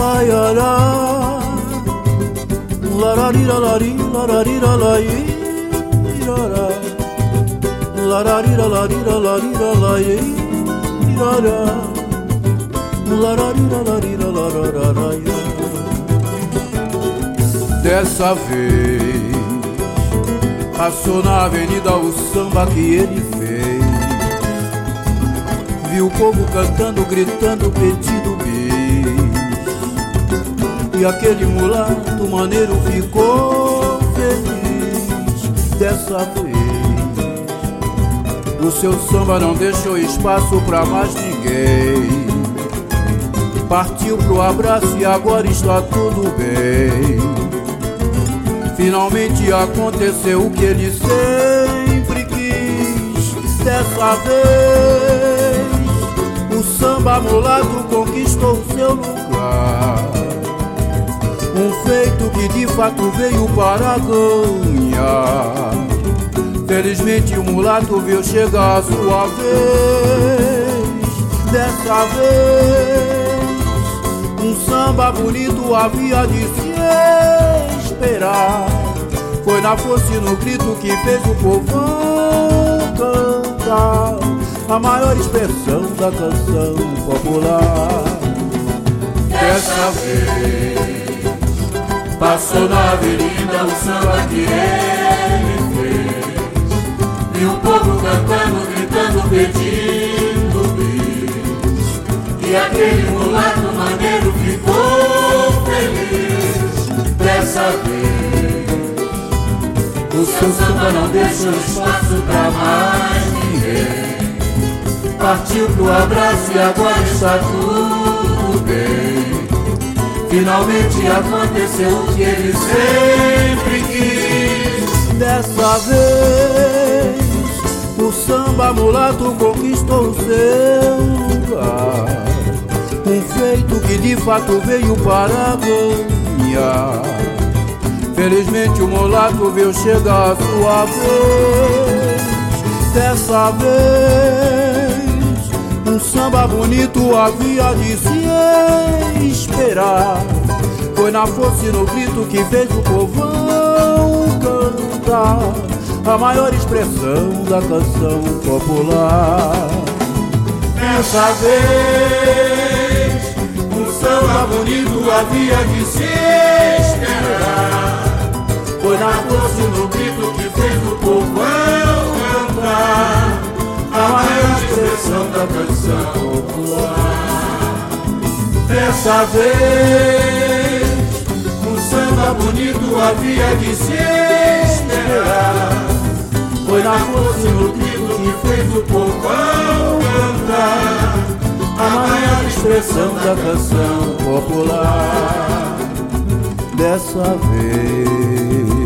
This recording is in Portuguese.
laiará Lararira lari, lararira lai Irará Lararira larira larira lai Irará Lararira larira larararaia Dessa vez Passou na avenida o samba que ele fez. Viu o povo cantando, gritando, pedindo e aquele mulato maneiro ficou feliz dessa vez. O seu samba não deixou espaço pra mais ninguém. Partiu pro abraço e agora está tudo bem. Finalmente aconteceu o que ele sempre quis dessa vez. O samba mulato conquistou seu lugar um feito que de fato veio para ganhar. Felizmente o mulato viu chegar a sua vez. Dessa vez, um samba bonito havia de se esperar. Foi na força e no grito que fez o povão cantar a maior expressão da canção popular. Dessa vez. Passou na avenida o samba que ele fez. E o povo cantando, gritando, pedindo bis. E aquele mulato maneiro ficou feliz Dessa vez. O seu samba não deixou espaço pra mais ninguém. Partiu pro abraço e agora está tudo bem Finalmente aconteceu o que ele sempre quis. Dessa vez, o samba mulato conquistou o seu lugar. Um feito que de fato veio para ganhar. Felizmente o mulato veio chegar a sua vez. Dessa vez samba bonito havia de se esperar. Foi na força e no grito que fez o povão cantar a maior expressão da canção popular. Dessa vez, um samba bonito havia de se esperar. Foi na força expressão da canção popular. Dessa vez, um samba bonito havia de se esperar. Foi na força e no grito que fez o povão cantar a maior expressão da canção popular. Dessa vez.